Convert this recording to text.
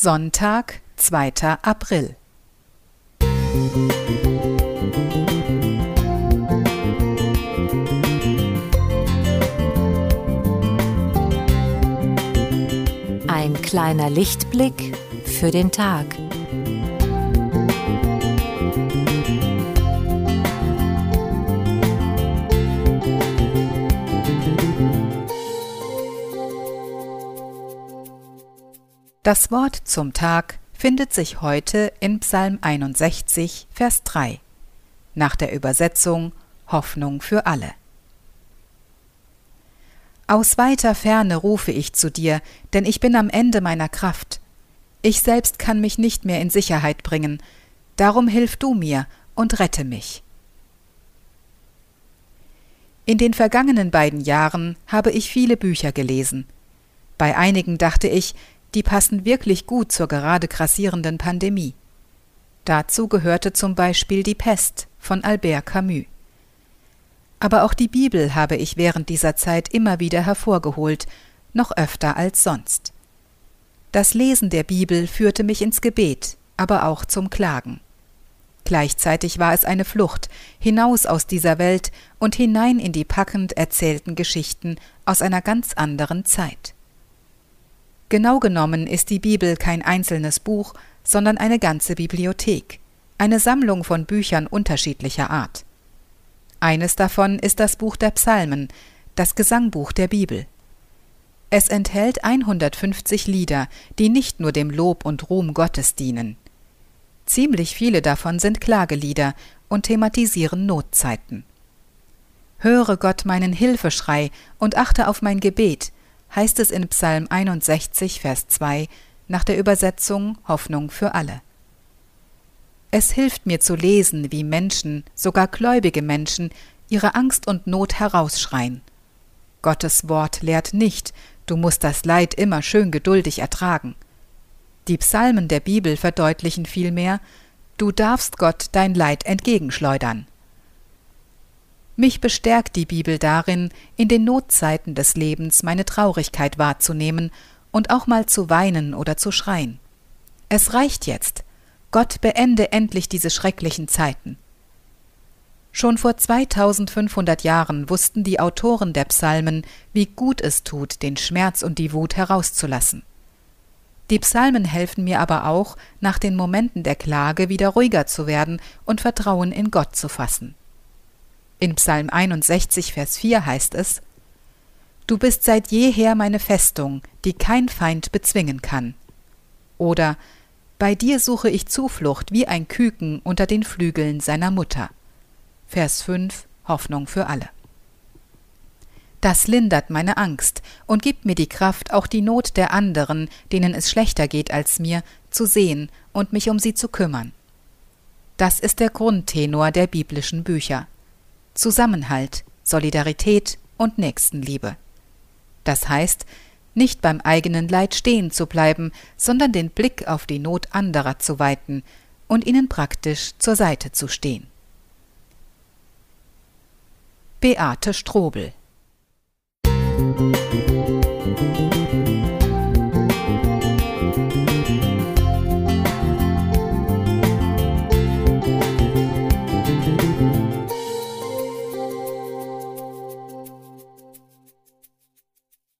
Sonntag, 2. April. Ein kleiner Lichtblick für den Tag. Das Wort zum Tag findet sich heute in Psalm 61, Vers 3, nach der Übersetzung Hoffnung für alle. Aus weiter Ferne rufe ich zu dir, denn ich bin am Ende meiner Kraft. Ich selbst kann mich nicht mehr in Sicherheit bringen, darum hilf du mir und rette mich. In den vergangenen beiden Jahren habe ich viele Bücher gelesen. Bei einigen dachte ich, die passen wirklich gut zur gerade grassierenden Pandemie. Dazu gehörte zum Beispiel Die Pest von Albert Camus. Aber auch die Bibel habe ich während dieser Zeit immer wieder hervorgeholt, noch öfter als sonst. Das Lesen der Bibel führte mich ins Gebet, aber auch zum Klagen. Gleichzeitig war es eine Flucht hinaus aus dieser Welt und hinein in die packend erzählten Geschichten aus einer ganz anderen Zeit. Genau genommen ist die Bibel kein einzelnes Buch, sondern eine ganze Bibliothek, eine Sammlung von Büchern unterschiedlicher Art. Eines davon ist das Buch der Psalmen, das Gesangbuch der Bibel. Es enthält 150 Lieder, die nicht nur dem Lob und Ruhm Gottes dienen. Ziemlich viele davon sind Klagelieder und thematisieren Notzeiten. Höre Gott meinen Hilfeschrei und achte auf mein Gebet, heißt es in Psalm 61, Vers 2 nach der Übersetzung Hoffnung für alle. Es hilft mir zu lesen, wie Menschen, sogar gläubige Menschen, ihre Angst und Not herausschreien. Gottes Wort lehrt nicht, du musst das Leid immer schön geduldig ertragen. Die Psalmen der Bibel verdeutlichen vielmehr, du darfst Gott dein Leid entgegenschleudern. Mich bestärkt die Bibel darin, in den Notzeiten des Lebens meine Traurigkeit wahrzunehmen und auch mal zu weinen oder zu schreien. Es reicht jetzt. Gott beende endlich diese schrecklichen Zeiten. Schon vor 2500 Jahren wussten die Autoren der Psalmen, wie gut es tut, den Schmerz und die Wut herauszulassen. Die Psalmen helfen mir aber auch, nach den Momenten der Klage wieder ruhiger zu werden und Vertrauen in Gott zu fassen. In Psalm 61, Vers 4 heißt es, Du bist seit jeher meine Festung, die kein Feind bezwingen kann. Oder Bei dir suche ich Zuflucht wie ein Küken unter den Flügeln seiner Mutter. Vers 5 Hoffnung für alle. Das lindert meine Angst und gibt mir die Kraft, auch die Not der anderen, denen es schlechter geht als mir, zu sehen und mich um sie zu kümmern. Das ist der Grundtenor der biblischen Bücher. Zusammenhalt, Solidarität und Nächstenliebe. Das heißt, nicht beim eigenen Leid stehen zu bleiben, sondern den Blick auf die Not anderer zu weiten und ihnen praktisch zur Seite zu stehen. Beate Strobel Musik